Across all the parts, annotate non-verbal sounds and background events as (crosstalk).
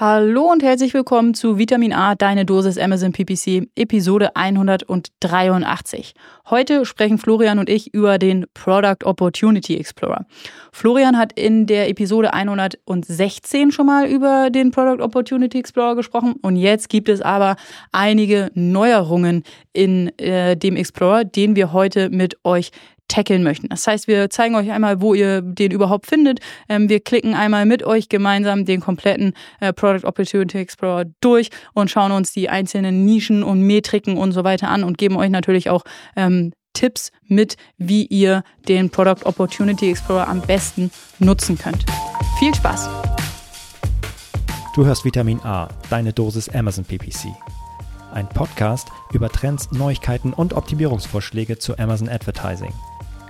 Hallo und herzlich willkommen zu Vitamin A, deine Dosis Amazon PPC, Episode 183. Heute sprechen Florian und ich über den Product Opportunity Explorer. Florian hat in der Episode 116 schon mal über den Product Opportunity Explorer gesprochen und jetzt gibt es aber einige Neuerungen in äh, dem Explorer, den wir heute mit euch tackeln möchten. Das heißt, wir zeigen euch einmal, wo ihr den überhaupt findet. Ähm, wir klicken einmal mit euch gemeinsam den kompletten äh, Product Opportunity Explorer durch und schauen uns die einzelnen Nischen und Metriken und so weiter an und geben euch natürlich auch ähm, Tipps mit, wie ihr den Product Opportunity Explorer am besten nutzen könnt. Viel Spaß! Du hörst Vitamin A, deine Dosis Amazon PPC. Ein Podcast über Trends, Neuigkeiten und Optimierungsvorschläge zu Amazon Advertising.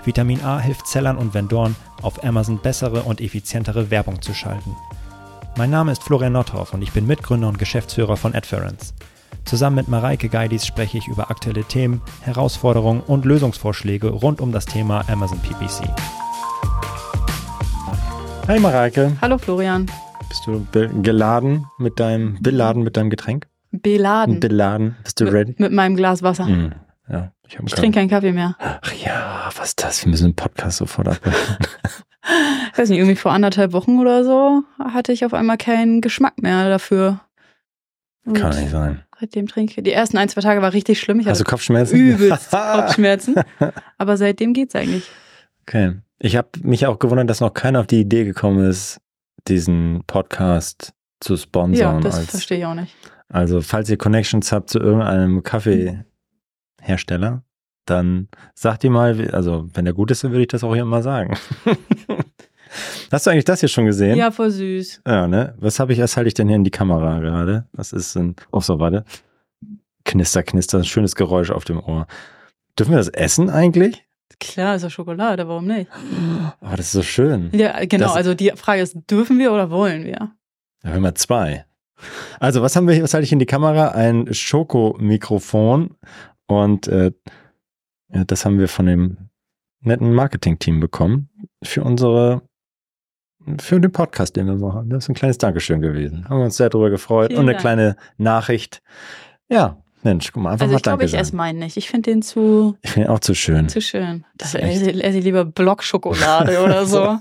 Vitamin A hilft Sellern und Vendoren, auf Amazon bessere und effizientere Werbung zu schalten. Mein Name ist Florian Nordhoff und ich bin Mitgründer und Geschäftsführer von Adference. Zusammen mit Mareike Geidis spreche ich über aktuelle Themen, Herausforderungen und Lösungsvorschläge rund um das Thema Amazon PPC. Hi Mareike. Hallo Florian. Bist du geladen mit deinem, beladen mit deinem Getränk? Beladen. Beladen. Bist du ready? Mit, mit meinem Glas Wasser. Mm, ja, ich, ich trinke keinen Kaffee mehr. Ach ja, was ist das? Wir müssen den Podcast sofort abbrechen. ich (laughs) weiß nicht, irgendwie vor anderthalb Wochen oder so hatte ich auf einmal keinen Geschmack mehr dafür. Und Kann nicht sein. Seitdem trinke ich. Die ersten ein, zwei Tage war richtig schlimm. Ich Hast du Kopfschmerzen? Übelst (laughs) Kopfschmerzen. Aber seitdem geht's eigentlich. Okay. Ich habe mich auch gewundert, dass noch keiner auf die Idee gekommen ist, diesen Podcast zu sponsern. Ja, das verstehe ich auch nicht. Also, falls ihr Connections habt zu irgendeinem Kaffeehersteller, dann sagt ihr mal, also wenn der gut ist, dann würde ich das auch hier mal sagen. (laughs) Hast du eigentlich das hier schon gesehen? Ja, voll süß. Ja, ne? Was habe ich, was halte ich denn hier in die Kamera gerade? Was ist ein, oh so, warte. Knister, knister, ein schönes Geräusch auf dem Ohr. Dürfen wir das essen eigentlich? Klar, ist ja Schokolade, warum nicht? Oh, das ist so schön. Ja, genau. Das, also die Frage ist, dürfen wir oder wollen wir? Ja, wir mal zwei. Also, was haben wir hier? Was halte ich in die Kamera? Ein Schokomikrofon. Und äh, das haben wir von dem netten Marketing-Team bekommen für unsere für den Podcast, den wir machen. Das ist ein kleines Dankeschön gewesen. Haben wir uns sehr darüber gefreut. Vielen und eine Dank. kleine Nachricht. Ja, Mensch, guck mal, einfach also mal ich glaube, ich esse meinen nicht. Ich finde den zu. Ich finde ihn auch zu schön. Zu schön. Das das esse, esse ich lieber Blockschokolade oder (laughs) so.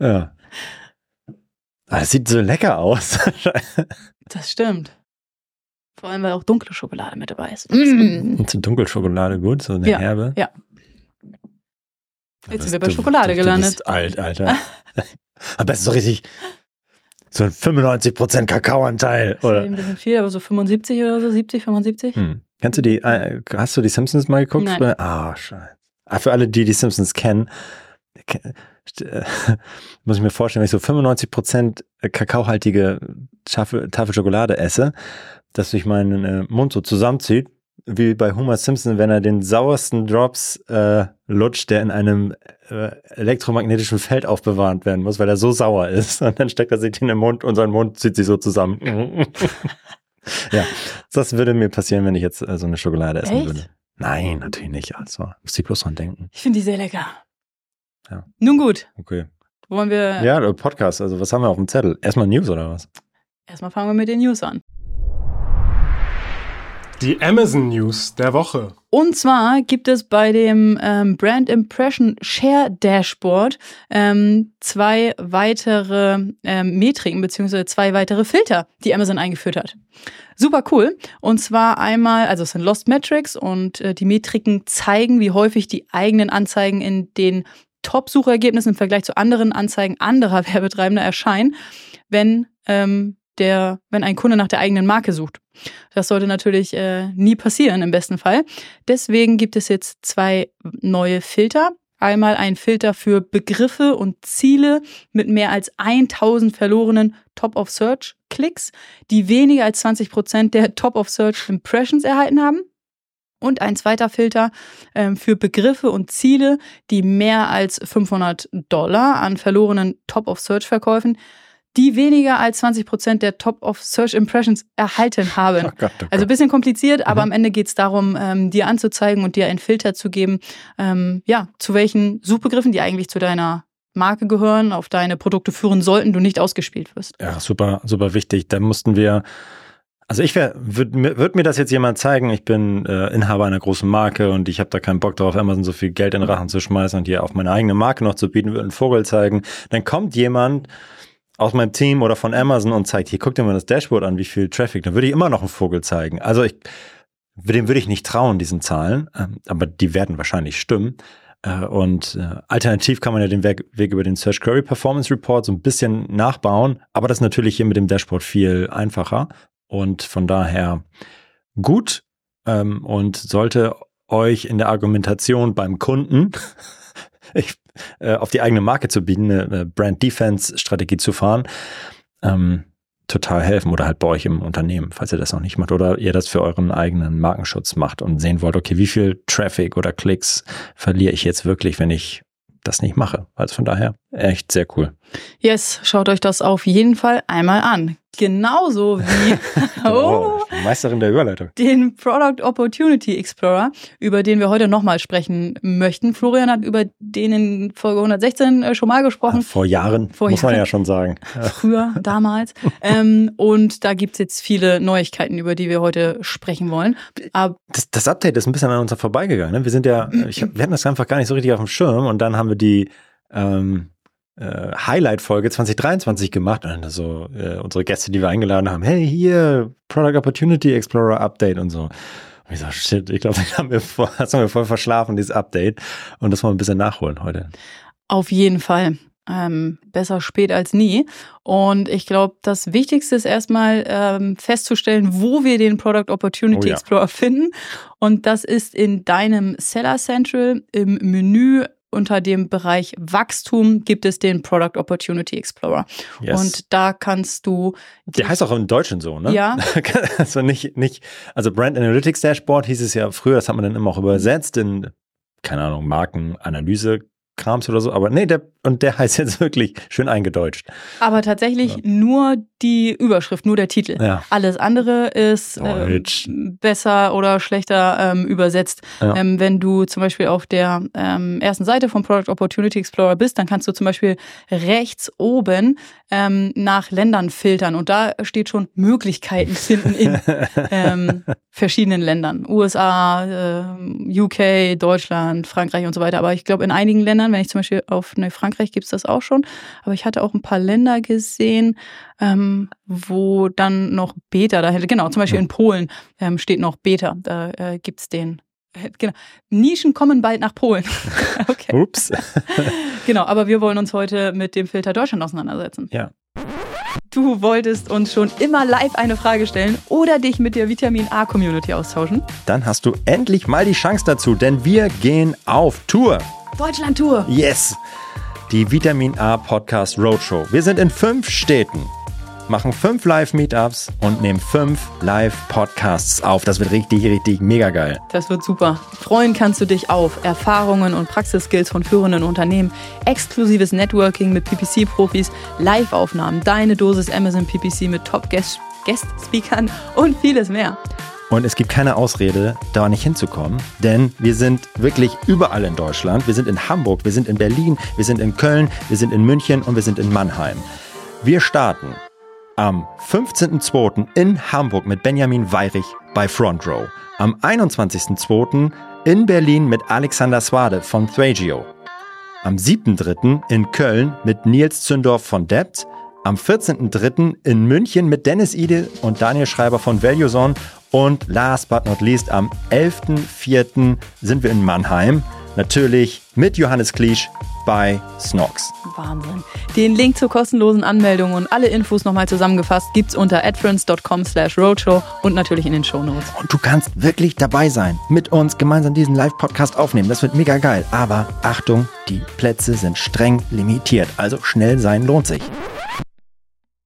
ja. Ah, es sieht so lecker aus. (laughs) das stimmt. Vor allem, weil auch dunkle Schokolade mit dabei ist. Mm. Ist dunkle Schokolade gut? So eine ja, herbe? Ja. Jetzt sind wir bei Schokolade du, gelandet. Du bist alt, Alter. (laughs) aber es ist so richtig so ein 95% Kakaoanteil. Oder? Ein bisschen viel, aber so 75 oder so, 70, 75. Hm. Kennst du die, äh, hast du die Simpsons mal geguckt? Nein. Ah, oh, scheiße. Ah, für alle, die die Simpsons kennen, äh, (laughs) muss ich mir vorstellen, wenn ich so 95% kakaohaltige Tafel, Tafel Schokolade esse, dass sich mein äh, Mund so zusammenzieht wie bei Homer Simpson, wenn er den sauersten Drops äh, lutscht, der in einem äh, elektromagnetischen Feld aufbewahrt werden muss, weil er so sauer ist. (laughs) Und dann steckt er sich in den Mund und sein Mund zieht sich so zusammen. (laughs) ja, das würde mir passieren, wenn ich jetzt äh, so eine Schokolade essen Echt? würde. Nein, natürlich nicht. Also, muss ich bloß dran denken. Ich finde die sehr lecker. Ja. Nun gut. Okay. Wollen wir. Ja, Podcast. Also, was haben wir auf dem Zettel? Erstmal News oder was? Erstmal fangen wir mit den News an. Die Amazon News der Woche. Und zwar gibt es bei dem ähm, Brand Impression Share Dashboard ähm, zwei weitere ähm, Metriken beziehungsweise zwei weitere Filter, die Amazon eingeführt hat. Super cool. Und zwar einmal, also es sind Lost Metrics und äh, die Metriken zeigen, wie häufig die eigenen Anzeigen in den Top-Suchergebnissen im Vergleich zu anderen Anzeigen anderer (laughs) Werbetreibender erscheinen, wenn ähm, der, wenn ein Kunde nach der eigenen Marke sucht. Das sollte natürlich äh, nie passieren im besten Fall. Deswegen gibt es jetzt zwei neue Filter. Einmal ein Filter für Begriffe und Ziele mit mehr als 1000 verlorenen Top-of-Search-Klicks, die weniger als 20 Prozent der Top-of-Search-Impressions erhalten haben. Und ein zweiter Filter ähm, für Begriffe und Ziele, die mehr als 500 Dollar an verlorenen Top-of-Search-Verkäufen die weniger als 20 Prozent der Top of Search Impressions erhalten haben. Oh Gott, oh Gott. Also ein bisschen kompliziert, aber mhm. am Ende geht es darum, ähm, dir anzuzeigen und dir einen Filter zu geben, ähm, ja, zu welchen Suchbegriffen, die eigentlich zu deiner Marke gehören, auf deine Produkte führen sollten, du nicht ausgespielt wirst. Ja, super, super wichtig. Da mussten wir, also ich wäre, würde würd mir das jetzt jemand zeigen, ich bin äh, Inhaber einer großen Marke und ich habe da keinen Bock drauf, Amazon so viel Geld in den Rachen zu schmeißen und hier auf meine eigene Marke noch zu bieten, würde einen Vogel zeigen. Dann kommt jemand aus meinem Team oder von Amazon und zeigt, hier, guck dir mal das Dashboard an, wie viel Traffic, dann würde ich immer noch einen Vogel zeigen. Also ich, dem würde ich nicht trauen, diesen Zahlen, ähm, aber die werden wahrscheinlich stimmen. Äh, und äh, alternativ kann man ja den Weg, Weg über den Search Query Performance Report so ein bisschen nachbauen, aber das ist natürlich hier mit dem Dashboard viel einfacher und von daher gut ähm, und sollte euch in der Argumentation beim Kunden ich, äh, auf die eigene Marke zu bieten, eine Brand Defense Strategie zu fahren, ähm, total helfen oder halt bei euch im Unternehmen, falls ihr das noch nicht macht oder ihr das für euren eigenen Markenschutz macht und sehen wollt, okay, wie viel Traffic oder Klicks verliere ich jetzt wirklich, wenn ich das nicht mache. Also von daher echt sehr cool. Yes, schaut euch das auf jeden Fall einmal an. Genauso wie (laughs) (laughs) oh, Meisterin der Überleitung. Den Product Opportunity Explorer, über den wir heute nochmal sprechen möchten. Florian hat über den in Folge 116 äh, schon mal gesprochen. vor Jahren, Vor muss Jahren. man ja schon sagen. Früher, (laughs) damals. ähm, und da gibt's jetzt viele Neuigkeiten, über die wir heute sprechen wollen. Aber das, das Update ist ein bisschen an uns vorbeigegangen. Ne? Wir sind ja, (clears throat) ich, wir hatten das einfach gar nicht so richtig auf dem Schirm und dann haben wir die ähm, äh, Highlight-Folge 2023 gemacht und so äh, unsere Gäste, die wir eingeladen haben, hey, hier, Product Opportunity Explorer Update und so. Und ich so, shit, ich glaube, (laughs) das haben wir, voll, haben wir voll verschlafen, dieses Update. Und das wollen wir ein bisschen nachholen heute. Auf jeden Fall. Ähm, besser spät als nie. Und ich glaube, das Wichtigste ist erstmal ähm, festzustellen, wo wir den Product Opportunity oh ja. Explorer finden. Und das ist in deinem Seller Central im Menü unter dem Bereich Wachstum gibt es den Product Opportunity Explorer. Yes. Und da kannst du. Der heißt auch im Deutschen so, ne? Ja. (laughs) also nicht, nicht, also Brand Analytics Dashboard hieß es ja früher, das hat man dann immer auch übersetzt in, keine Ahnung, Markenanalyse Krams oder so, aber nee, der, und der (laughs) heißt jetzt wirklich schön eingedeutscht. Aber tatsächlich ja. nur die Überschrift, nur der Titel. Ja. Alles andere ist äh, besser oder schlechter ähm, übersetzt. Ja. Ähm, wenn du zum Beispiel auf der ähm, ersten Seite vom Product Opportunity Explorer bist, dann kannst du zum Beispiel rechts oben ähm, nach Ländern filtern und da steht schon Möglichkeiten (laughs) finden in ähm, verschiedenen Ländern. USA, äh, UK, Deutschland, Frankreich und so weiter. Aber ich glaube, in einigen Ländern, wenn ich zum Beispiel auf ne, Frankreich gibt es das auch schon, aber ich hatte auch ein paar Länder gesehen, ähm, wo dann noch Beta da hätte. Genau, zum Beispiel in Polen ähm, steht noch Beta. Da äh, es den. Äh, genau. Nischen kommen bald nach Polen. (laughs) okay. Ups. (laughs) genau, aber wir wollen uns heute mit dem Filter Deutschland auseinandersetzen. Ja. Du wolltest uns schon immer live eine Frage stellen oder dich mit der Vitamin A Community austauschen? Dann hast du endlich mal die Chance dazu, denn wir gehen auf Tour. Deutschland Tour. Yes. Die Vitamin A Podcast Roadshow. Wir sind in fünf Städten machen fünf Live-Meetups und nehmen fünf Live-Podcasts auf. Das wird richtig, richtig mega geil. Das wird super. Freuen kannst du dich auf Erfahrungen und Praxisskills von führenden Unternehmen, exklusives Networking mit PPC-Profis, Live-Aufnahmen, deine Dosis Amazon PPC mit Top-Guest-Speakern und vieles mehr. Und es gibt keine Ausrede, da nicht hinzukommen, denn wir sind wirklich überall in Deutschland. Wir sind in Hamburg, wir sind in Berlin, wir sind in Köln, wir sind in München und wir sind in Mannheim. Wir starten am 15.02. in Hamburg mit Benjamin Weirich bei Front Row. Am 21.02. in Berlin mit Alexander Swade von Thragio. Am 7.03. in Köln mit Nils Zündorf von Debt. Am 14.03. in München mit Dennis Ide und Daniel Schreiber von ValueZone. Und last but not least, am 11.04. sind wir in Mannheim. Natürlich mit Johannes Kliesch bei Snox. Wahnsinn. Den Link zur kostenlosen Anmeldung und alle Infos nochmal zusammengefasst gibt's unter adference.com slash roadshow und natürlich in den Shownotes. Und du kannst wirklich dabei sein, mit uns gemeinsam diesen Live-Podcast aufnehmen. Das wird mega geil. Aber Achtung, die Plätze sind streng limitiert. Also schnell sein lohnt sich.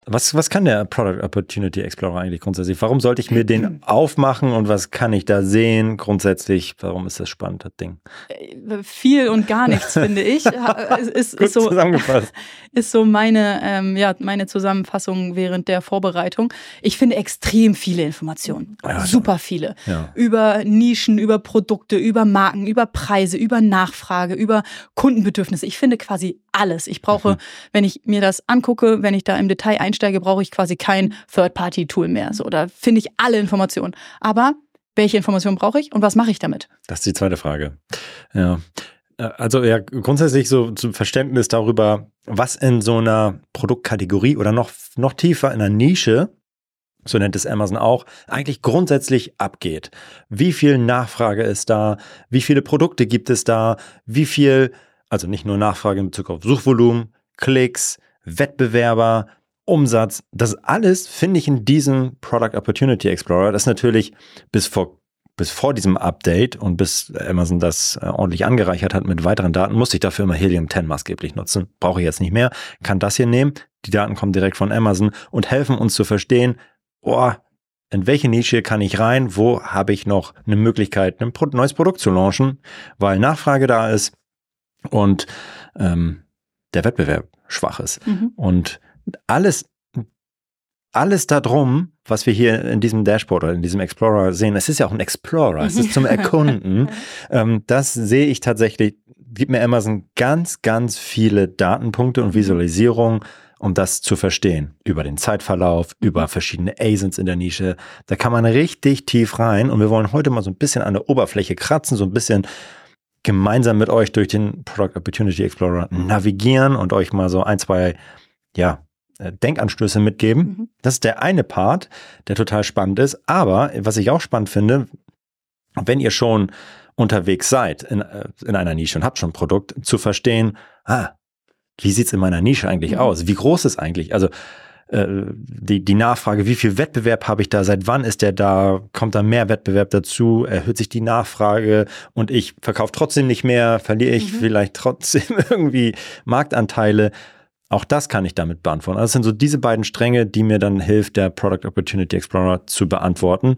Was, was kann der Product Opportunity Explorer eigentlich grundsätzlich? Warum sollte ich mir den (clears throat) aufmachen und was kann ich da sehen grundsätzlich? Warum ist das spannend, das Ding? Äh, viel und gar nichts, (laughs) finde ich. ist, ist, so, zusammengefasst. (laughs) Ist so meine, ähm, ja, meine Zusammenfassung während der Vorbereitung. Ich finde extrem viele Informationen. Ja, Super viele. Ja. Über Nischen, über Produkte, über Marken, über Preise, über Nachfrage, über Kundenbedürfnisse. Ich finde quasi alles. Ich brauche, mhm. wenn ich mir das angucke, wenn ich da im Detail einsteige, brauche ich quasi kein Third-Party-Tool mehr. So, da finde ich alle Informationen. Aber welche Informationen brauche ich und was mache ich damit? Das ist die zweite Frage. Ja. Äh, also ja, grundsätzlich so zum Verständnis darüber, was in so einer Produktkategorie oder noch, noch tiefer in einer Nische, so nennt es Amazon auch, eigentlich grundsätzlich abgeht. Wie viel Nachfrage ist da? Wie viele Produkte gibt es da? Wie viel, also nicht nur Nachfrage in Bezug auf Suchvolumen, Klicks, Wettbewerber, Umsatz, das alles finde ich in diesem Product Opportunity Explorer. Das ist natürlich bis vor bis vor diesem Update und bis Amazon das äh, ordentlich angereichert hat mit weiteren Daten, musste ich dafür immer Helium 10 maßgeblich nutzen. Brauche ich jetzt nicht mehr. Kann das hier nehmen. Die Daten kommen direkt von Amazon und helfen uns zu verstehen, oh, in welche Nische kann ich rein? Wo habe ich noch eine Möglichkeit, ein neues Produkt zu launchen, weil Nachfrage da ist und ähm, der Wettbewerb schwach ist. Mhm. Und alles, alles darum, was wir hier in diesem Dashboard oder in diesem Explorer sehen, es ist ja auch ein Explorer, es ist zum (laughs) Erkunden. ähm, das sehe ich tatsächlich, gibt mir Amazon ganz, ganz viele Datenpunkte und Visualisierungen, um das zu verstehen. Über den Zeitverlauf, über verschiedene ASINs in der Nische. Da kann man richtig tief rein und wir wollen heute mal so ein bisschen an der Oberfläche kratzen, so ein bisschen gemeinsam mit euch durch den Product Opportunity Explorer navigieren und euch mal so ein, zwei, ja, äh, Denkanstöße mitgeben. Mhm. Das ist der eine Part, der total spannend ist. Aber was ich auch spannend finde, wenn ihr schon unterwegs seid in, äh, in einer Nische und habt schon ein Produkt, zu verstehen, ah, wie sieht's in meiner Nische eigentlich mhm. aus? Wie groß ist eigentlich? Also die, die Nachfrage, wie viel Wettbewerb habe ich da, seit wann ist der da, kommt da mehr Wettbewerb dazu, erhöht sich die Nachfrage und ich verkaufe trotzdem nicht mehr, verliere ich mhm. vielleicht trotzdem (laughs) irgendwie Marktanteile. Auch das kann ich damit beantworten. Also es sind so diese beiden Stränge, die mir dann hilft, der Product Opportunity Explorer zu beantworten.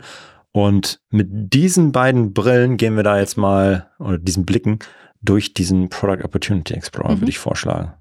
Und mit diesen beiden Brillen gehen wir da jetzt mal, oder diesen Blicken, durch diesen Product Opportunity Explorer, mhm. würde ich vorschlagen.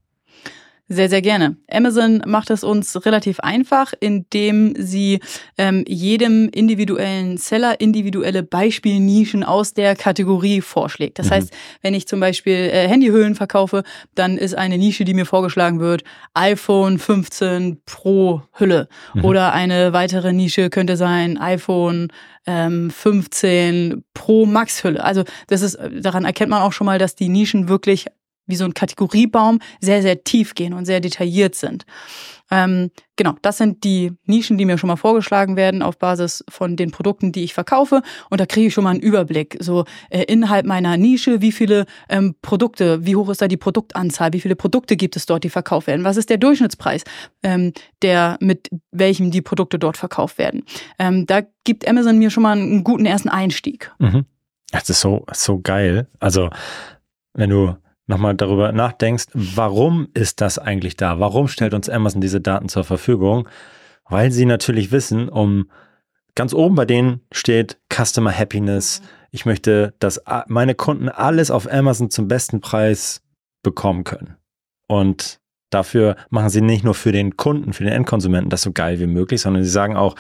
Sehr, sehr gerne. Amazon macht es uns relativ einfach, indem sie ähm, jedem individuellen Seller individuelle Beispielnischen aus der Kategorie vorschlägt. Das mhm. heißt, wenn ich zum Beispiel äh, Handyhüllen verkaufe, dann ist eine Nische, die mir vorgeschlagen wird, iPhone 15 Pro Hülle. Mhm. Oder eine weitere Nische könnte sein iPhone ähm, 15 Pro Max Hülle. Also das ist, daran erkennt man auch schon mal, dass die Nischen wirklich wie so ein Kategoriebaum sehr, sehr tief gehen und sehr detailliert sind. Ähm, genau, das sind die Nischen, die mir schon mal vorgeschlagen werden auf Basis von den Produkten, die ich verkaufe. Und da kriege ich schon mal einen Überblick. So äh, innerhalb meiner Nische, wie viele ähm, Produkte, wie hoch ist da die Produktanzahl, wie viele Produkte gibt es dort, die verkauft werden, was ist der Durchschnittspreis, ähm, der mit welchem die Produkte dort verkauft werden. Ähm, da gibt Amazon mir schon mal einen guten ersten Einstieg. Mhm. Das ist so, so geil. Also, wenn du nochmal darüber nachdenkst, warum ist das eigentlich da? Warum stellt uns Amazon diese Daten zur Verfügung? Weil sie natürlich wissen, um ganz oben bei denen steht Customer Happiness. Ich möchte, dass meine Kunden alles auf Amazon zum besten Preis bekommen können. Und dafür machen sie nicht nur für den Kunden, für den Endkonsumenten das so geil wie möglich, sondern sie sagen auch,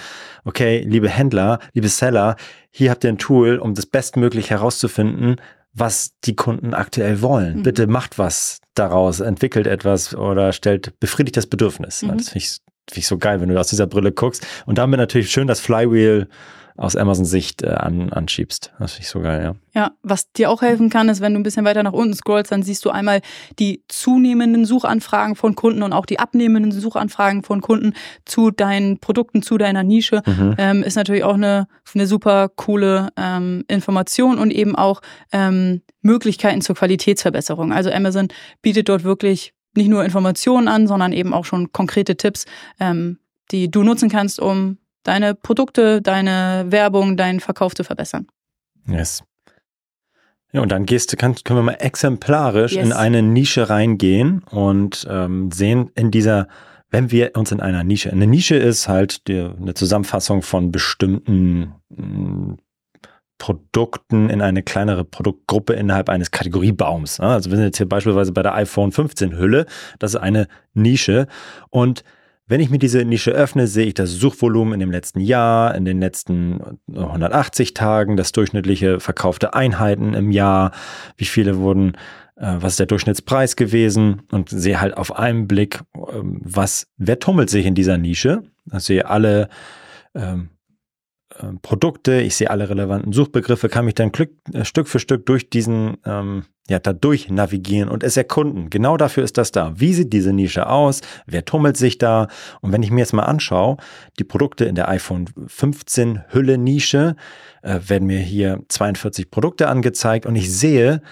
okay, liebe Händler, liebe Seller, hier habt ihr ein Tool, um das bestmöglich herauszufinden, was die Kunden aktuell wollen. Mhm. Bitte macht was daraus, entwickelt etwas oder stellt, befriedigt das Bedürfnis. Mhm. Das finde ich, find ich so geil, wenn du aus dieser Brille guckst. Und damit natürlich schön das Flywheel aus Amazons Sicht äh, an, anschiebst. Das finde ich so geil, ja. Ja, was dir auch helfen kann, ist, wenn du ein bisschen weiter nach unten scrollst, dann siehst du einmal die zunehmenden Suchanfragen von Kunden und auch die abnehmenden Suchanfragen von Kunden zu deinen Produkten, zu deiner Nische. Mhm. Ähm, ist natürlich auch eine, eine super coole ähm, Information und eben auch ähm, Möglichkeiten zur Qualitätsverbesserung. Also Amazon bietet dort wirklich nicht nur Informationen an, sondern eben auch schon konkrete Tipps, ähm, die du nutzen kannst, um deine Produkte, deine Werbung, deinen Verkauf zu verbessern. Yes. Ja, und dann gehst du, kann, können wir mal exemplarisch yes. in eine Nische reingehen und ähm, sehen in dieser, wenn wir uns in einer Nische, eine Nische ist halt die, eine Zusammenfassung von bestimmten mh, mm, Produkten in eine kleinere Produktgruppe innerhalb eines Kategoriebaums. Also wir sind jetzt hier beispielsweise bei der iPhone 15 Hülle, das ist eine Nische und wenn ich mir diese Nische öffne, sehe ich das Suchvolumen in dem letzten Jahr, in den letzten 180 Tagen, das durchschnittliche verkaufte Einheiten im Jahr, wie viele wurden äh, was ist der Durchschnittspreis gewesen und sehe halt auf einen Blick, ähm, was, wer tummelt sich in dieser Nische. Ich sehe alle ähm, äh, Produkte, ich sehe alle relevanten Suchbegriffe, kann mich dann Glück, äh, Stück für Stück durch diesen, ähm, ja, dadurch navigieren und es erkunden. Genau dafür ist das da. Wie sieht diese Nische aus? Wer tummelt sich da? Und wenn ich mir jetzt mal anschaue, die Produkte in der iPhone 15 Hülle Nische, äh, werden mir hier 42 Produkte angezeigt und ich sehe,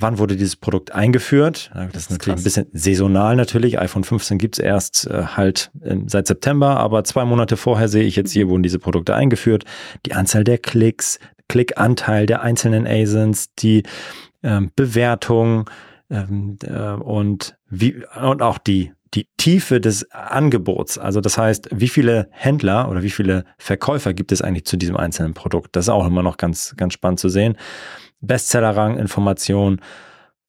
Wann wurde dieses Produkt eingeführt? Das, das ist natürlich krass. ein bisschen saisonal natürlich. iPhone 15 gibt's erst äh, halt in, seit September, aber zwei Monate vorher sehe ich jetzt hier, wurden diese Produkte eingeführt. Die Anzahl der Klicks, Klickanteil der einzelnen ASINs, die ähm, Bewertung ähm, äh, und, wie, und auch die die Tiefe des Angebots. Also das heißt, wie viele Händler oder wie viele Verkäufer gibt es eigentlich zu diesem einzelnen Produkt? Das ist auch immer noch ganz, ganz spannend zu sehen. Bestsellerrang, Information.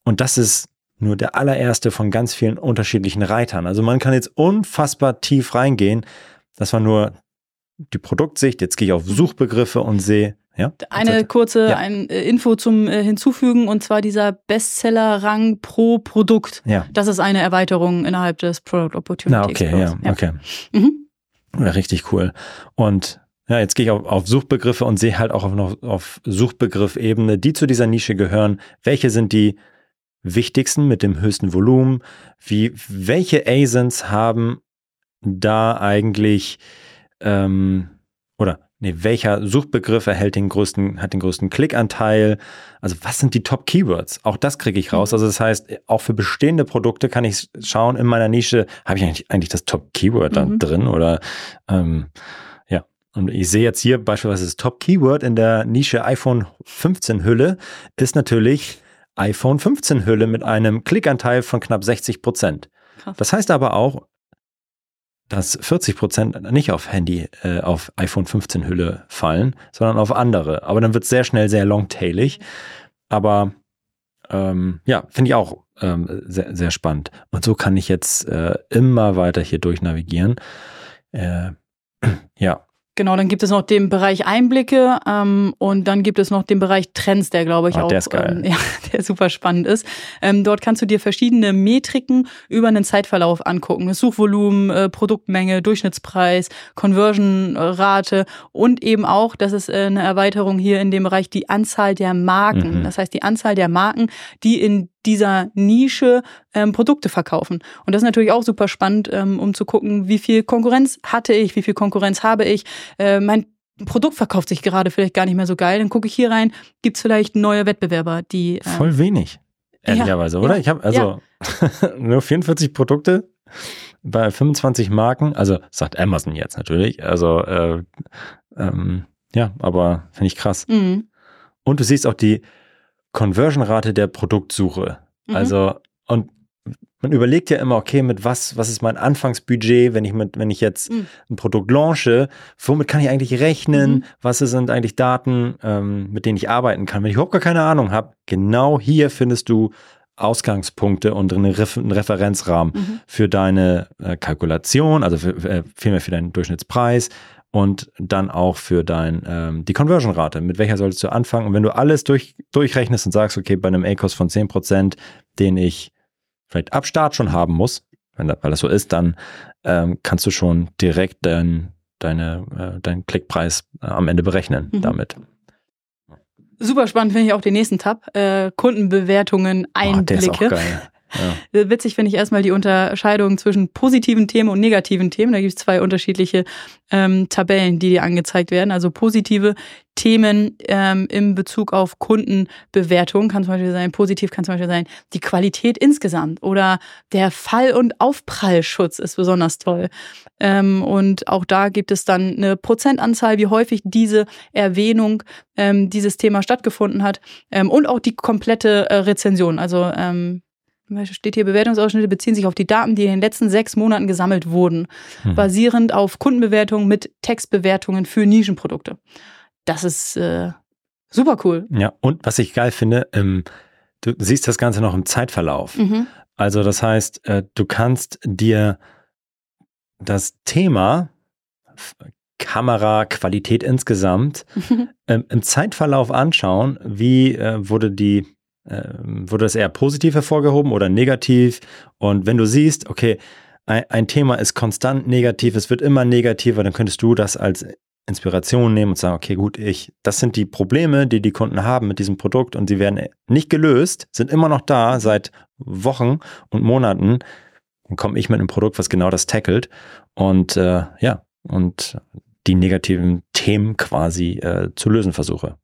Und das ist nur der allererste von ganz vielen unterschiedlichen Reitern. Also man kann jetzt unfassbar tief reingehen. Das war nur die Produktsicht. Jetzt gehe ich auf Suchbegriffe und sehe, ja. Eine kurze ja. ein, äh, Info zum äh, Hinzufügen und zwar dieser Bestseller-Rang pro Produkt. Ja. Das ist eine Erweiterung innerhalb des Product Opportunity Na, okay, ja, ja, okay. Mhm. Ja, richtig cool. Und ja, jetzt gehe ich auf, auf Suchbegriffe und sehe halt auch auf, noch auf Suchbegriffebene, die zu dieser Nische gehören. Welche sind die wichtigsten mit dem höchsten Volumen? Wie, welche ASINs haben da eigentlich ähm, oder nee, welcher Suchbegriff erhält den größten, hat den größten Klickanteil? Also was sind die Top Keywords? Auch das kriege ich raus. Mhm. Also das heißt, auch für bestehende Produkte kann ich schauen in meiner Nische, habe ich eigentlich, eigentlich das Top Keyword dann mhm. drin oder ähm, und ich sehe jetzt hier beispielsweise das Top-Keyword in der Nische iPhone 15 Hülle ist natürlich iPhone 15 Hülle mit einem Klickanteil von knapp 60 Prozent. Das heißt aber auch, dass 40 Prozent nicht auf Handy, äh, auf iPhone 15 Hülle fallen, sondern auf andere. Aber dann wird es sehr schnell sehr longtailig. Aber ähm, ja, finde ich auch ähm, sehr, sehr spannend. Und so kann ich jetzt äh, immer weiter hier durchnavigieren. Äh, (clears throat) ja, Genau, dann gibt es noch den Bereich Einblicke ähm, und dann gibt es noch den Bereich Trends, der glaube ich oh, auch, der, ist geil. Ähm, (laughs) ja, der super spannend ist. Ähm, dort kannst du dir verschiedene Metriken über einen Zeitverlauf angucken. Das Suchvolumen, äh, Produktmenge, Durchschnittspreis, Conversion-Rate und eben auch, das ist äh, eine Erweiterung hier in dem Bereich, die Anzahl der Marken. Mhm. Das heißt, die Anzahl der Marken, die in dieser Nische ähm, Produkte verkaufen. Und das ist natürlich auch super spannend, ähm, um zu gucken, wie viel Konkurrenz hatte ich, wie viel Konkurrenz habe ich. Äh, mein Produkt verkauft sich gerade vielleicht gar nicht mehr so geil. Dann gucke ich hier rein, gibt es vielleicht neue Wettbewerber, die. Ähm, Voll wenig. Ehrlicherweise, ja, oder? Ja, ich habe also ja. (laughs) nur 44 Produkte bei 25 Marken. Also sagt Amazon jetzt natürlich. Also äh, ähm, ja, aber finde ich krass. Mhm. Und du siehst auch die Conversion-Rate der Produktsuche. Mhm. Also, und man überlegt ja immer, okay, mit was, was ist mein Anfangsbudget, wenn ich mit, wenn ich jetzt mhm. ein Produkt launche, womit kann ich eigentlich rechnen? Mhm. Was sind eigentlich Daten, ähm, mit denen ich arbeiten kann? Wenn ich überhaupt gar keine Ahnung habe, genau hier findest du Ausgangspunkte und einen, Referenzrahmen mhm. für deine äh, Kalkulation, also für, äh, vielmehr für deinen Durchschnittspreis, und dann auch für dein, ähm, die Conversion-Rate. Mit welcher solltest du anfangen? Und wenn du alles durch, durchrechnest und sagst, okay, bei einem A-Kost von 10%, den ich vielleicht ab Start schon haben muss, wenn das, weil das so ist, dann ähm, kannst du schon direkt dein, deine, äh, deinen Klickpreis äh, am Ende berechnen mhm. damit. Super spannend finde ich auch den nächsten Tab. Äh, Kundenbewertungen, Einblicke. Oh, der ist auch geil. Ja. Witzig finde ich erstmal die Unterscheidung zwischen positiven Themen und negativen Themen. Da gibt es zwei unterschiedliche ähm, Tabellen, die dir angezeigt werden. Also positive Themen ähm, im Bezug auf Kundenbewertung kann zum Beispiel sein, positiv kann zum Beispiel sein, die Qualität insgesamt oder der Fall- und Aufprallschutz ist besonders toll. Ähm, und auch da gibt es dann eine Prozentanzahl, wie häufig diese Erwähnung ähm, dieses Thema stattgefunden hat ähm, und auch die komplette äh, Rezension. Also ähm, steht hier, Bewertungsausschnitte beziehen sich auf die Daten, die in den letzten sechs Monaten gesammelt wurden, hm. basierend auf Kundenbewertungen mit Textbewertungen für Nischenprodukte. Das ist äh, super cool. Ja, und was ich geil finde, ähm, du siehst das Ganze noch im Zeitverlauf. Mhm. Also das heißt, äh, du kannst dir das Thema Kameraqualität insgesamt mhm. (laughs) ähm, im Zeitverlauf anschauen, wie äh, wurde die wurde das eher positiv hervorgehoben oder negativ? Und wenn du siehst, okay, ein, ein Thema ist konstant negativ, es wird immer negativer, dann könntest du das als Inspiration nehmen und sagen, okay, gut, ich, das sind die Probleme, die die Kunden haben mit diesem Produkt und sie werden nicht gelöst, sind immer noch da seit Wochen und Monaten. Dann komme ich mit einem Produkt, was genau das tackelt und äh, ja, und die negativen Themen quasi äh, zu lösen versuche.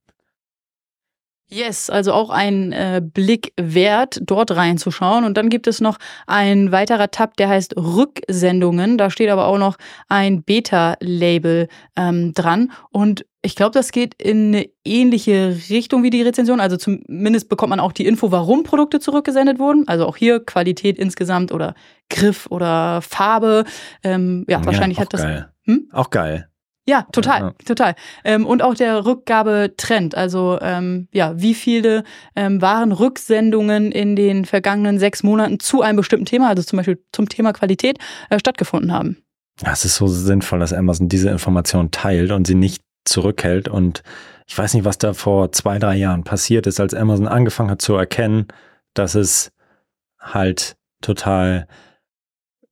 Yes, also auch ein äh, Blick wert, dort reinzuschauen. Und dann gibt es noch ein weiterer Tab, der heißt Rücksendungen. Da steht aber auch noch ein Beta-Label ähm, dran. Und ich glaube, das geht in eine ähnliche Richtung wie die Rezension. Also zumindest bekommt man auch die Info, warum Produkte zurückgesendet wurden. Also auch hier Qualität insgesamt oder Griff oder Farbe. Ähm, ja, wahrscheinlich ja, hat das. Geil. Hm? Auch geil. Ja, total, ja. total. Ähm, und auch der Rückgabetrend. Also ähm, ja, wie viele ähm, waren Rücksendungen in den vergangenen sechs Monaten zu einem bestimmten Thema, also zum Beispiel zum Thema Qualität, äh, stattgefunden haben. Ja, es ist so sinnvoll, dass Amazon diese Information teilt und sie nicht zurückhält. Und ich weiß nicht, was da vor zwei, drei Jahren passiert ist, als Amazon angefangen hat zu erkennen, dass es halt total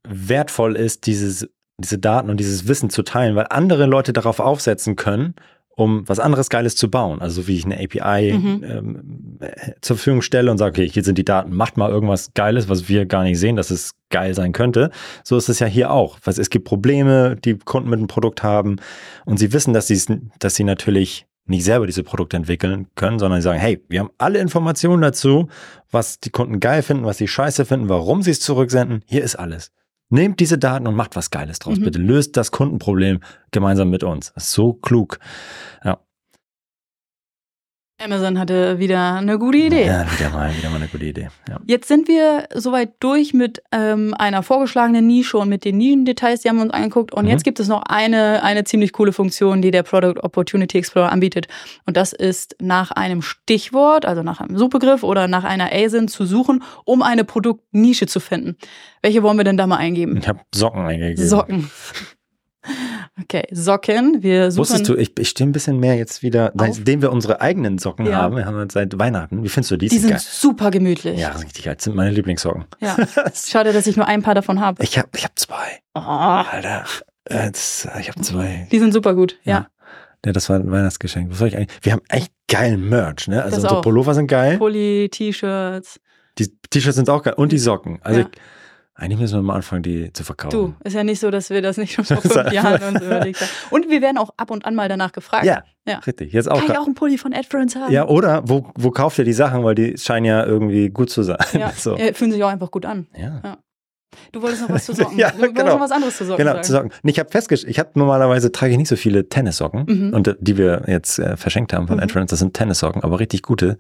wertvoll ist, dieses diese Daten und dieses Wissen zu teilen, weil andere Leute darauf aufsetzen können, um was anderes Geiles zu bauen. Also wie ich eine API mhm. ähm, zur Verfügung stelle und sage, okay, hier sind die Daten, macht mal irgendwas Geiles, was wir gar nicht sehen, dass es geil sein könnte. So ist es ja hier auch. Weil es gibt Probleme, die Kunden mit dem Produkt haben und sie wissen, dass sie dass sie natürlich nicht selber diese Produkte entwickeln können, sondern sie sagen, hey, wir haben alle Informationen dazu, was die Kunden geil finden, was sie scheiße finden, warum sie es zurücksenden. Hier ist alles. Nehmt diese Daten und macht was Geiles draus. Mhm. Bitte löst das Kundenproblem gemeinsam mit uns. Das ist so klug. Ja. Amazon hatte wieder eine gute Idee. Ja, wieder mal, wieder mal eine gute Idee. Ja. Jetzt sind wir soweit durch mit ähm, einer vorgeschlagenen Nische und mit den Nischendetails, die haben wir uns angeguckt. Und mhm. jetzt gibt es noch eine, eine ziemlich coole Funktion, die der Product Opportunity Explorer anbietet. Und das ist nach einem Stichwort, also nach einem Suchbegriff oder nach einer ASIN zu suchen, um eine Produktnische zu finden. Welche wollen wir denn da mal eingeben? Ich habe Socken eingegeben. Socken. Okay, Socken. Wir suchen. Wusstest du, ich, ich stehe ein bisschen mehr jetzt wieder, seitdem wir unsere eigenen Socken ja. haben. Wir haben jetzt seit Weihnachten. Wie findest du die? Die sind geil. super gemütlich. Ja, richtig geil. Das sind meine Lieblingssocken. Ja. (laughs) Schade, dass ich nur ein paar davon habe. Ich habe ich hab zwei. Oh. Alter. Jetzt, ich habe zwei. Die sind super gut, ja. ja. Ja, das war ein Weihnachtsgeschenk. Was soll ich eigentlich? Wir haben echt geilen Merch, ne? Also das unsere auch. Pullover sind geil. Pulli, T-Shirts. Die T-Shirts sind auch geil. Und die Socken. Also ja. Eigentlich müssen wir mal anfangen, die zu verkaufen. Du, ist ja nicht so, dass wir das nicht schon vor (laughs) fünf Jahren uns überlegt haben. Und wir werden auch ab und an mal danach gefragt. Ja, ja. richtig. Jetzt auch Kann ich auch einen Pulli von Adference haben? Ja, oder wo, wo kauft ihr die Sachen, weil die scheinen ja irgendwie gut zu sein. Ja, (laughs) so. ja fühlen sich auch einfach gut an. Ja. ja. Du wolltest noch was zu (laughs) Socken. ja, du wolltest genau. noch was anderes zu Socken Genau, sagen. zu Socken. Ich habe festgestellt, ich habe normalerweise trage ich nicht so viele Tennissocken Mhm. und äh, die wir jetzt äh, verschenkt haben von Mhm. Adference, das sind Tennissocken, aber richtig gute.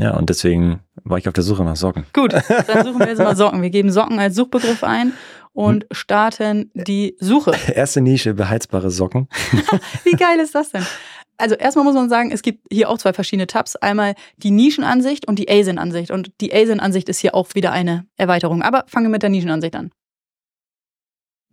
Ja, und deswegen war ich auf der Suche nach Socken. Gut, (laughs) dann suchen wir jetzt mal Socken. Wir geben Socken als Suchbegriff ein und starten die Suche. (laughs) Erste Nische, beheizbare Socken. (laughs) Wie geil ist das denn? Also erstmal muss man sagen, es gibt hier auch zwei verschiedene Tabs. Einmal die Nischenansicht und die ASIN-Ansicht. Und die ASIN-Ansicht ist hier auch wieder eine Erweiterung. Aber fangen wir mit der Nischenansicht an.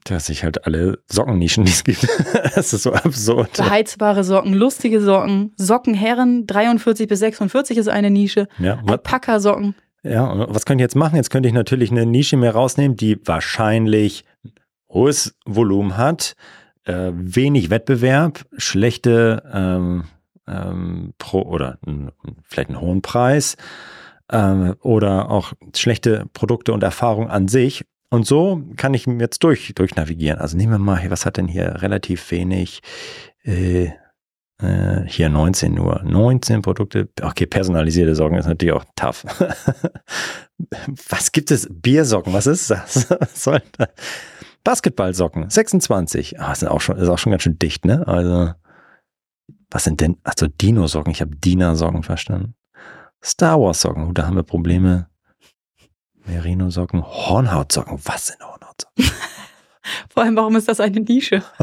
Dass ich halt alle Sockennischen, die es gibt. (laughs) das ist so absurd. Beheizbare Socken, lustige Socken, Sockenherren 43 bis 46 ist eine Nische. Ja, Alpaka-Socken. ja, und was könnte ich jetzt machen? Jetzt könnte ich natürlich eine Nische mehr rausnehmen, die wahrscheinlich hohes Volumen hat, äh, wenig Wettbewerb, schlechte ähm, ähm, Pro oder n- vielleicht einen hohen Preis ähm, oder auch schlechte Produkte und Erfahrung an sich. Und so kann ich jetzt durch, durchnavigieren. Also nehmen wir mal, was hat denn hier relativ wenig? Äh, äh, hier 19 nur. 19 Produkte. Okay, personalisierte Socken ist natürlich auch tough. (laughs) was gibt es? Biersocken, was ist das? (laughs) Was soll das? Basketballsocken, 26. Ah, sind auch schon, ist auch schon ganz schön dicht, ne? Also, was sind denn? Achso, Dino-Socken. Ich habe Dina-Socken verstanden. Star Wars-Socken. Oh, da haben wir Probleme. Merino-Socken, Hornhautsocken. Was sind Hornhautsocken? (laughs) Vor allem, warum ist das eine Nische? (laughs)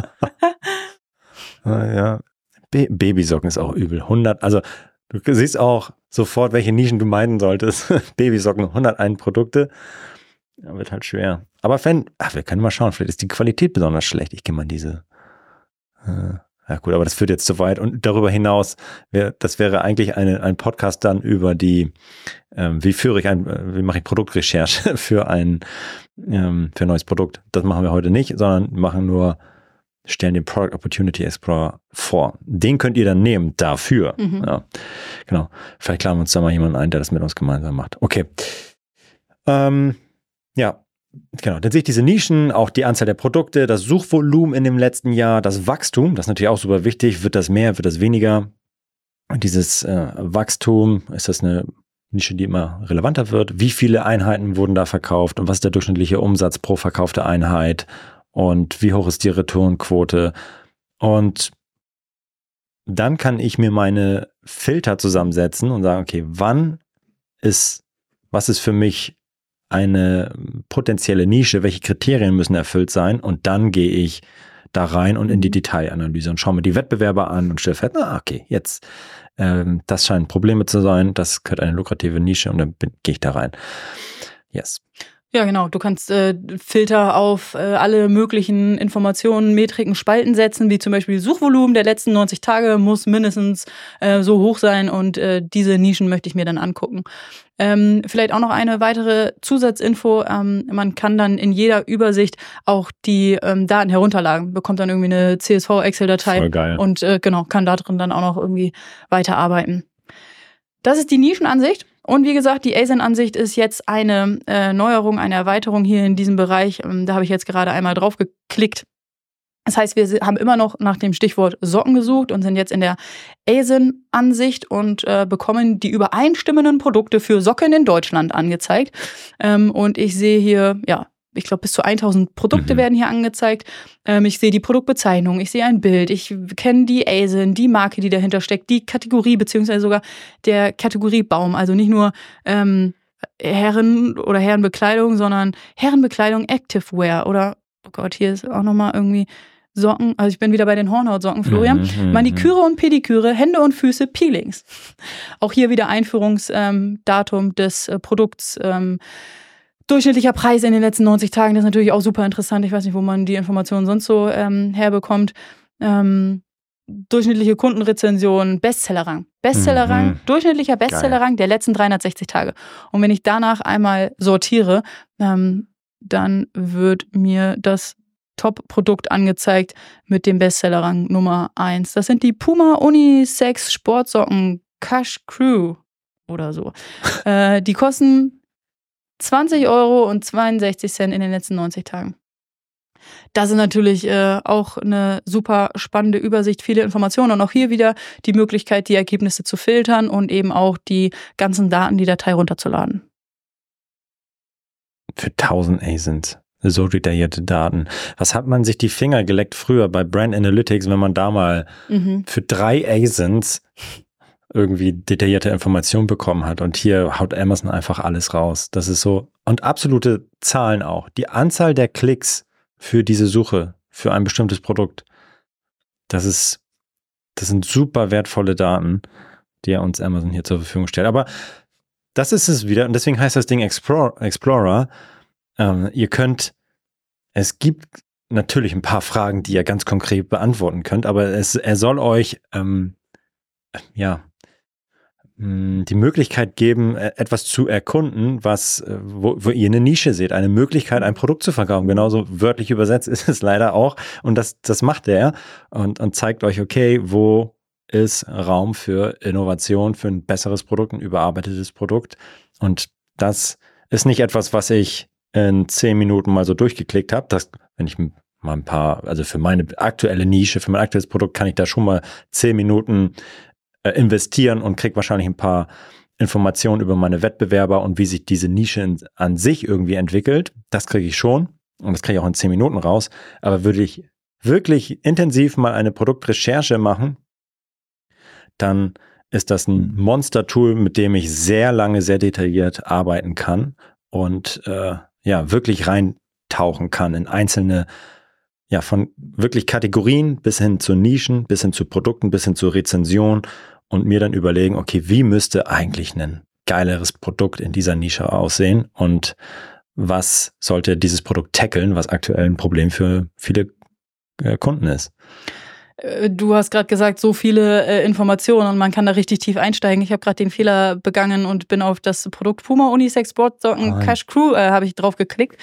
Ah, ja. Ba- Babysocken ist auch übel. 100, also du siehst auch sofort, welche Nischen du meinen solltest. (laughs) Babysocken, 101 Produkte. Ja, wird halt schwer. Aber wenn, ach, wir können mal schauen, vielleicht ist die Qualität besonders schlecht. Ich gehe mal diese, äh, Ja gut, aber das führt jetzt zu weit. Und darüber hinaus, das wäre eigentlich eine, ein Podcast dann über die, ähm, wie führe ich ein, wie mache ich Produktrecherche (laughs) für ein, ähm, für ein neues Produkt. Das machen wir heute nicht, sondern machen nur, stellen den Product Opportunity Explorer vor. Den könnt ihr dann nehmen dafür. Mhm. Ja, genau. Vielleicht laden wir uns da mal jemanden ein, der das mit uns gemeinsam macht. Okay. Ähm, ja, Genau, dann sehe ich diese Nischen, auch die Anzahl der Produkte, das Suchvolumen in dem letzten Jahr, das Wachstum, das ist natürlich auch super wichtig. Wird das mehr, wird das weniger? Und dieses äh, Wachstum, ist das eine Nische, die immer relevanter wird? Wie viele Einheiten wurden da verkauft und was ist der durchschnittliche Umsatz pro verkaufte Einheit? Und wie hoch ist die Returnquote? Und dann kann ich mir meine Filter zusammensetzen und sagen, okay, wann ist, was ist für mich eine potenzielle Nische, welche Kriterien müssen erfüllt sein und dann gehe ich da rein und in die Detailanalyse und schaue mir die Wettbewerber an und stelle fest, ah, okay, jetzt, ähm, das scheinen Probleme zu sein, das könnte eine lukrative Nische und dann gehe ich da rein. Yes. Ja, genau. Du kannst äh, Filter auf äh, alle möglichen Informationen, Metriken, Spalten setzen, wie zum Beispiel Suchvolumen der letzten 90 Tage muss mindestens äh, so hoch sein und äh, diese Nischen möchte ich mir dann angucken. Ähm, vielleicht auch noch eine weitere Zusatzinfo. Ähm, man kann dann in jeder Übersicht auch die ähm, Daten herunterladen, bekommt dann irgendwie eine CSV-Excel-Datei und äh, genau, kann da drin dann auch noch irgendwie weiterarbeiten. Das ist die Nischenansicht. Und wie gesagt, die ASIN-Ansicht ist jetzt eine äh, Neuerung, eine Erweiterung hier in diesem Bereich. Ähm, da habe ich jetzt gerade einmal drauf geklickt. Das heißt, wir haben immer noch nach dem Stichwort Socken gesucht und sind jetzt in der ASIN-Ansicht und äh, bekommen die übereinstimmenden Produkte für Socken in Deutschland angezeigt. Ähm, und ich sehe hier, ja, ich glaube, bis zu 1000 Produkte Mhm. werden hier angezeigt. Ähm, ich sehe die Produktbezeichnung, ich sehe ein Bild, ich kenne die ASIN, die Marke, die dahinter steckt, die Kategorie, beziehungsweise sogar der Kategoriebaum. Also nicht nur ähm, Herren- oder Herrenbekleidung, sondern Herrenbekleidung Activewear oder, oh Gott, hier ist auch nochmal irgendwie Socken. Also ich bin wieder bei den Hornhautsocken, Florian. Mhm, mhm, Maniküre und Pediküre, Hände und Füße, Peelings. Auch hier wieder Einführungsdatum ähm, des äh, Produkts. Ähm, durchschnittlicher Preis in den letzten 90 Tagen, das ist natürlich auch super interessant. Ich weiß nicht, wo man die Informationen sonst so ähm, herbekommt. Ähm, durchschnittliche Kundenrezension, Bestsellerrang. Bestsellerrang, Mhm. durchschnittlicher Bestsellerrang der letzten 360 Tage. Und wenn ich danach einmal sortiere, dann wird mir das Top-Produkt angezeigt mit dem Bestsellerrang Nummer 1. Das sind die Puma Unisex Sportsocken Cash Crew oder so. (laughs) äh, die kosten 20 Euro und 62 Cent in den letzten 90 Tagen. Das ist natürlich äh, auch eine super spannende Übersicht, viele Informationen und auch hier wieder die Möglichkeit, die Ergebnisse zu filtern und eben auch die ganzen Daten, die Datei runterzuladen. Für 1000 ASINs. So detaillierte Daten. Was hat man sich die Finger geleckt früher bei Brand Analytics, wenn man da mal Mhm. für drei ASINs irgendwie detaillierte Informationen bekommen hat. Und hier haut Amazon einfach alles raus. Das ist so. Und absolute Zahlen auch. Die Anzahl der Klicks für diese Suche, für ein bestimmtes Produkt. Das ist, das sind super wertvolle Daten, die uns Amazon hier zur Verfügung stellt. Aber das ist es wieder. Und deswegen heißt das Ding Explorer. Explorer. Ähm, ihr könnt, es gibt natürlich ein paar Fragen, die ihr ganz konkret beantworten könnt, aber es, er soll euch, ähm, ja, mh, die Möglichkeit geben, äh, etwas zu erkunden, was, äh, wo, wo ihr eine Nische seht, eine Möglichkeit, ein Produkt zu verkaufen. Genauso wörtlich übersetzt (laughs) ist es leider auch. Und das, das macht er und, und zeigt euch, okay, wo ist Raum für Innovation, für ein besseres Produkt, ein überarbeitetes Produkt. Und das ist nicht etwas, was ich in zehn Minuten mal so durchgeklickt habe. Das, wenn ich mal ein paar, also für meine aktuelle Nische, für mein aktuelles Produkt kann ich da schon mal zehn Minuten äh, investieren und krieg wahrscheinlich ein paar Informationen über meine Wettbewerber und wie sich diese Nische in, an sich irgendwie entwickelt. Das kriege ich schon und das kriege ich auch in zehn Minuten raus. Aber würde ich wirklich intensiv mal eine Produktrecherche machen, dann ist das ein Monster-Tool, mit dem ich sehr lange, sehr detailliert arbeiten kann und äh, ja, wirklich reintauchen kann in einzelne, ja, von wirklich Kategorien bis hin zu Nischen, bis hin zu Produkten, bis hin zur Rezension und mir dann überlegen, okay, wie müsste eigentlich ein geileres Produkt in dieser Nische aussehen und was sollte dieses Produkt tackeln, was aktuell ein Problem für viele äh, Kunden ist. Äh, Du hast gerade gesagt, so viele äh, Informationen und man kann da richtig tief einsteigen. Ich habe gerade den Fehler begangen und bin auf das Produkt Puma Unisex Sportsocken. Cash Crew, äh, habe ich drauf geklickt.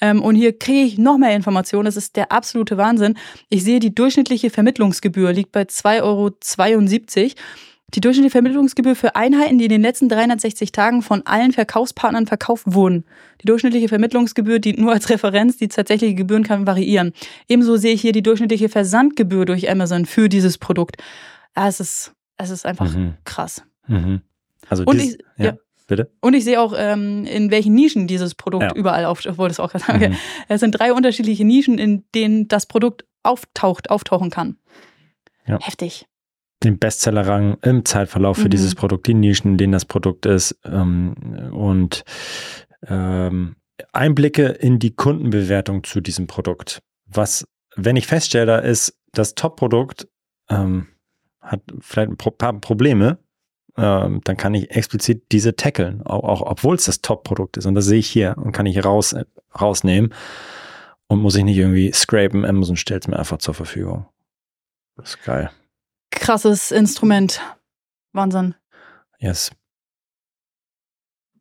Ähm, und hier kriege ich noch mehr Informationen. Das ist der absolute Wahnsinn. Ich sehe, die durchschnittliche Vermittlungsgebühr liegt bei 2,72 Euro. Die durchschnittliche Vermittlungsgebühr für Einheiten, die in den letzten 360 Tagen von allen Verkaufspartnern verkauft wurden. Die durchschnittliche Vermittlungsgebühr dient nur als Referenz, die tatsächliche Gebühren kann variieren. Ebenso sehe ich hier die durchschnittliche Versandgebühr durch Amazon für dieses Produkt. Ah, es ist, es ist einfach Mhm. krass. Mhm. Also Und dies, ich- ja, ja. bitte. Und ich sehe auch, ähm, in welchen Nischen dieses Produkt Ja. überall auftaucht. Wollte es auch gerade sagen. Mhm. (laughs) Es sind drei unterschiedliche Nischen, in denen das Produkt auftaucht, auftauchen kann. Ja. Heftig. Den Bestsellerrang im Zeitverlauf für Mhm. dieses Produkt, die Nischen, in denen das Produkt ist ähm, und ähm, Einblicke in die Kundenbewertung zu diesem Produkt. Was, wenn ich feststelle, ist, das Top-Produkt ähm, hat vielleicht ein paar Probleme, ähm, dann kann ich explizit diese tackeln, auch, auch obwohl es das Top-Produkt ist. Und das sehe ich hier und kann ich raus, rausnehmen und muss ich nicht irgendwie scrapen. Amazon stellt es mir einfach zur Verfügung. Das ist geil. Krasses Instrument. Wahnsinn. Yes.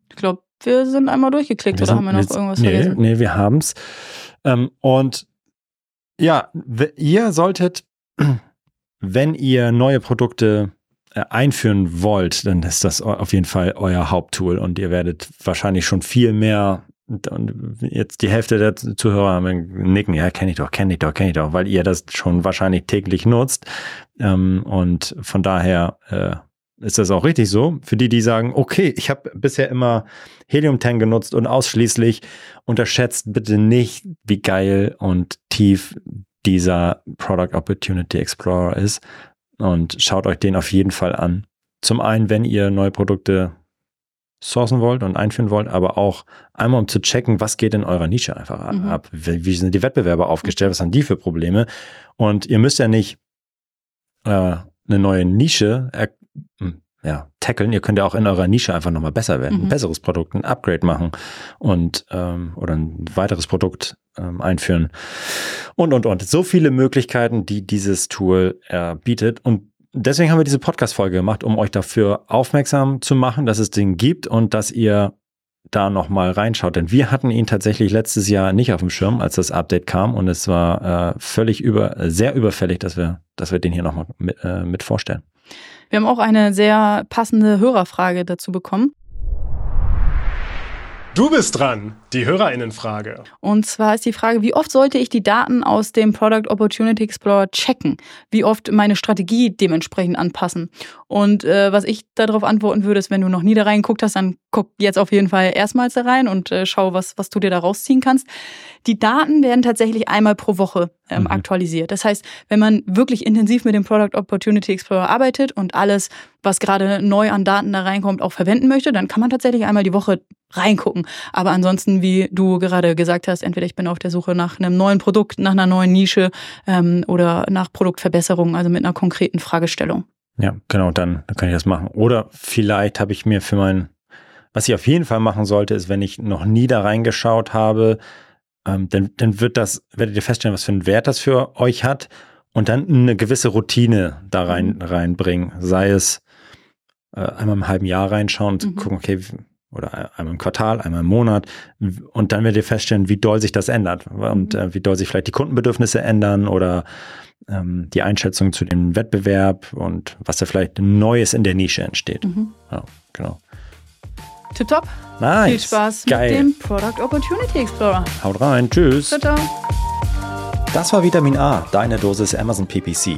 Ich glaube, wir sind einmal durchgeklickt oder sind- haben wir noch sind- irgendwas nee, vergessen? Nee, wir haben's. Ähm, und ja, ihr solltet, (clears throat) wenn ihr neue Produkte äh, einführen wollt, dann ist das au- auf jeden Fall euer Haupttool und ihr werdet wahrscheinlich schon viel mehr und jetzt die Hälfte der Zuhörer nicken, ja, kenne ich doch, kenne ich doch, kenne ich doch, weil ihr das schon wahrscheinlich täglich nutzt. Ähm, und von daher äh, ist das auch richtig so. Für die, die sagen, okay, ich habe bisher immer Helium 10 genutzt und ausschließlich unterschätzt bitte nicht, wie geil und tief dieser Product Opportunity Explorer ist. Und schaut euch den auf jeden Fall an. Zum einen, wenn ihr neue Produkte sourcen wollt und einführen wollt, aber auch einmal um zu checken, was geht in eurer Nische einfach Mhm. ab. Wie, wie sind die Wettbewerber aufgestellt? Was haben die für Probleme? Und ihr müsst ja nicht äh, eine neue Nische hm, ja, tackeln. Ihr könnt ja auch in eurer Nische einfach nochmal besser werden. Mhm. Ein besseres Produkt, ein Upgrade machen und ähm, oder ein weiteres Produkt ähm, einführen. Und, und, und. So viele Möglichkeiten, die dieses Tool äh, bietet. Und deswegen haben wir diese Podcast-Folge gemacht, um euch dafür aufmerksam zu machen, dass es den gibt und dass ihr da nochmal reinschaut. Denn wir hatten ihn tatsächlich letztes Jahr nicht auf dem Schirm, als das Update kam. Und es war äh, völlig über, sehr überfällig, dass wir, dass wir den hier nochmal mit, äh, mit vorstellen. Wir haben auch eine sehr passende Hörerfrage dazu bekommen. Du bist dran, die Hörerinnenfrage. Und zwar ist die Frage, wie oft sollte ich die Daten aus dem Product Opportunity Explorer checken? Wie oft meine Strategie dementsprechend anpassen? Und äh, was ich darauf antworten würde, ist, wenn du noch nie da reingeguckt hast, dann guck jetzt auf jeden Fall erstmals da rein und äh, schau, was, was du dir da rausziehen kannst. Die Daten werden tatsächlich einmal pro Woche ähm, Mhm. aktualisiert. Das heißt, wenn man wirklich intensiv mit dem Product Opportunity Explorer arbeitet und alles, was gerade neu an Daten da reinkommt, auch verwenden möchte, dann kann man tatsächlich einmal die Woche reingucken. Aber ansonsten, wie du gerade gesagt hast, entweder ich bin auf der Suche nach einem neuen Produkt, nach einer neuen Nische ähm, oder nach Produktverbesserungen, also mit einer konkreten Fragestellung. Ja, genau, dann, dann kann ich das machen. Oder vielleicht habe ich mir für mein, was ich auf jeden Fall machen sollte, ist, wenn ich noch nie da reingeschaut habe, ähm, dann, dann wird das, werdet ihr feststellen, was für einen Wert das für euch hat und dann eine gewisse Routine da rein, reinbringen. Sei es äh, einmal im halben Jahr reinschauen und Mhm. gucken, okay, oder einmal im Quartal, einmal im Monat. Und dann werdet ihr feststellen, wie doll sich das ändert und Mhm. äh, wie doll sich vielleicht die Kundenbedürfnisse ändern oder ähm, die Einschätzung zu dem Wettbewerb und was da vielleicht Neues in der Nische entsteht. Mhm. Ja, genau. Tipptopp. Nice. Viel Spaß Geil. mit dem Product Opportunity Explorer. Haut rein. Tschüss. Ciao, ciao. Das war Vitamin A, deine Dosis Amazon PPC.